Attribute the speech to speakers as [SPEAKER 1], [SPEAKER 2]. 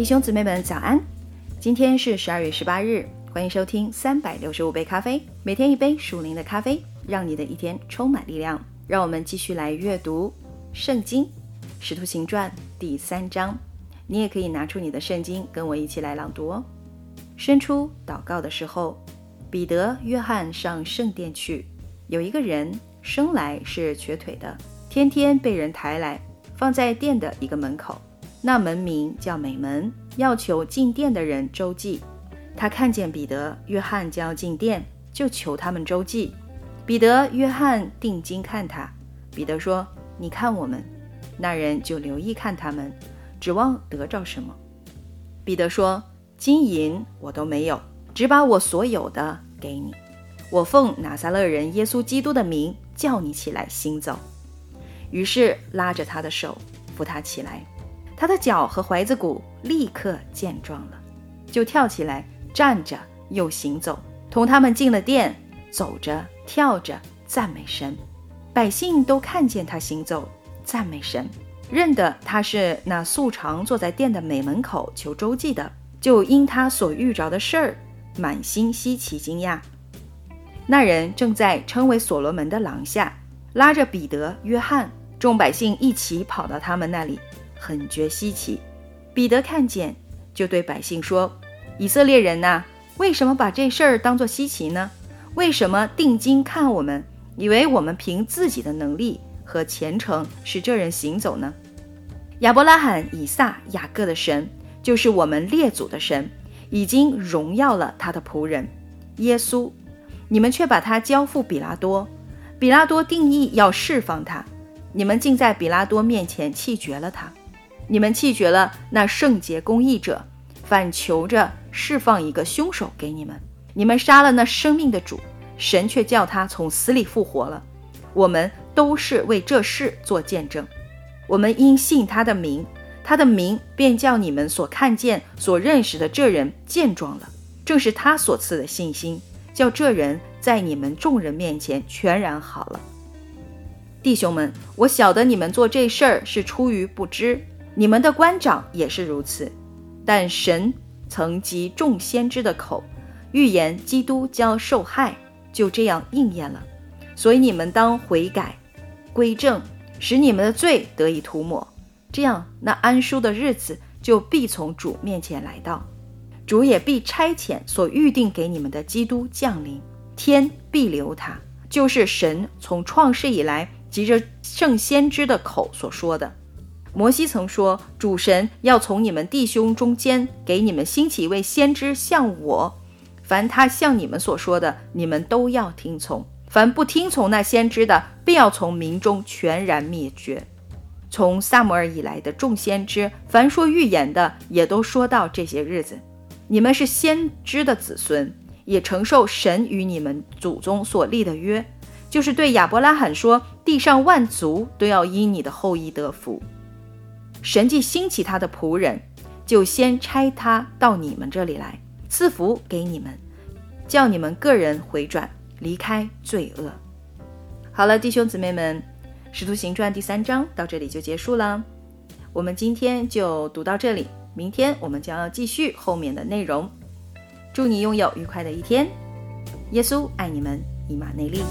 [SPEAKER 1] 弟兄姊妹们，早安！今天是十二月十八日，欢迎收听三百六十五杯咖啡，每天一杯属灵的咖啡，让你的一天充满力量。让我们继续来阅读圣经《使徒行传》第三章。你也可以拿出你的圣经，跟我一起来朗读哦。伸出祷告的时候，彼得、约翰上圣殿去，有一个人生来是瘸腿的，天天被人抬来，放在殿的一个门口。那门名叫美门，要求进殿的人周济。他看见彼得、约翰将要进殿，就求他们周济。彼得、约翰定睛看他。彼得说：“你看我们。”那人就留意看他们，指望得着什么。彼得说：“金银我都没有，只把我所有的给你。我奉拿撒勒人耶稣基督的名叫你起来行走。”于是拉着他的手扶他起来。他的脚和踝子骨立刻健壮了，就跳起来站着又行走，同他们进了殿，走着跳着赞美神。百姓都看见他行走赞美神，认得他是那素常坐在殿的美门口求周济的，就因他所遇着的事儿满心稀奇惊讶。那人正在称为所罗门的廊下，拉着彼得、约翰，众百姓一起跑到他们那里。很觉稀奇，彼得看见，就对百姓说：“以色列人呐，为什么把这事儿当作稀奇呢？为什么定睛看我们，以为我们凭自己的能力和虔诚使这人行走呢？亚伯拉罕、以撒、雅各的神，就是我们列祖的神，已经荣耀了他的仆人耶稣。你们却把他交付比拉多，比拉多定义要释放他，你们竟在比拉多面前弃绝了他。”你们弃绝了那圣洁公义者，反求着释放一个凶手给你们。你们杀了那生命的主，神却叫他从死里复活了。我们都是为这事做见证。我们因信他的名，他的名便叫你们所看见、所认识的这人健壮了。正是他所赐的信心，叫这人在你们众人面前全然好了。弟兄们，我晓得你们做这事儿是出于不知。你们的官长也是如此，但神曾藉众先知的口预言基督将受害，就这样应验了。所以你们当悔改归正，使你们的罪得以涂抹，这样那安舒的日子就必从主面前来到，主也必差遣所预定给你们的基督降临，天必留他，就是神从创世以来藉着圣先知的口所说的。摩西曾说：“主神要从你们弟兄中间给你们兴起一位先知，像我。凡他像你们所说的，你们都要听从；凡不听从那先知的，必要从民中全然灭绝。”从萨摩尔以来的众先知，凡说预言的，也都说到这些日子。你们是先知的子孙，也承受神与你们祖宗所立的约，就是对亚伯拉罕说：“地上万族都要因你的后裔得福。”神既兴起他的仆人，就先差他到你们这里来，赐福给你们，叫你们个人回转，离开罪恶。好了，弟兄姊妹们，《使徒行传》第三章到这里就结束了。我们今天就读到这里，明天我们将要继续后面的内容。祝你拥有愉快的一天，耶稣爱你们，以马内利。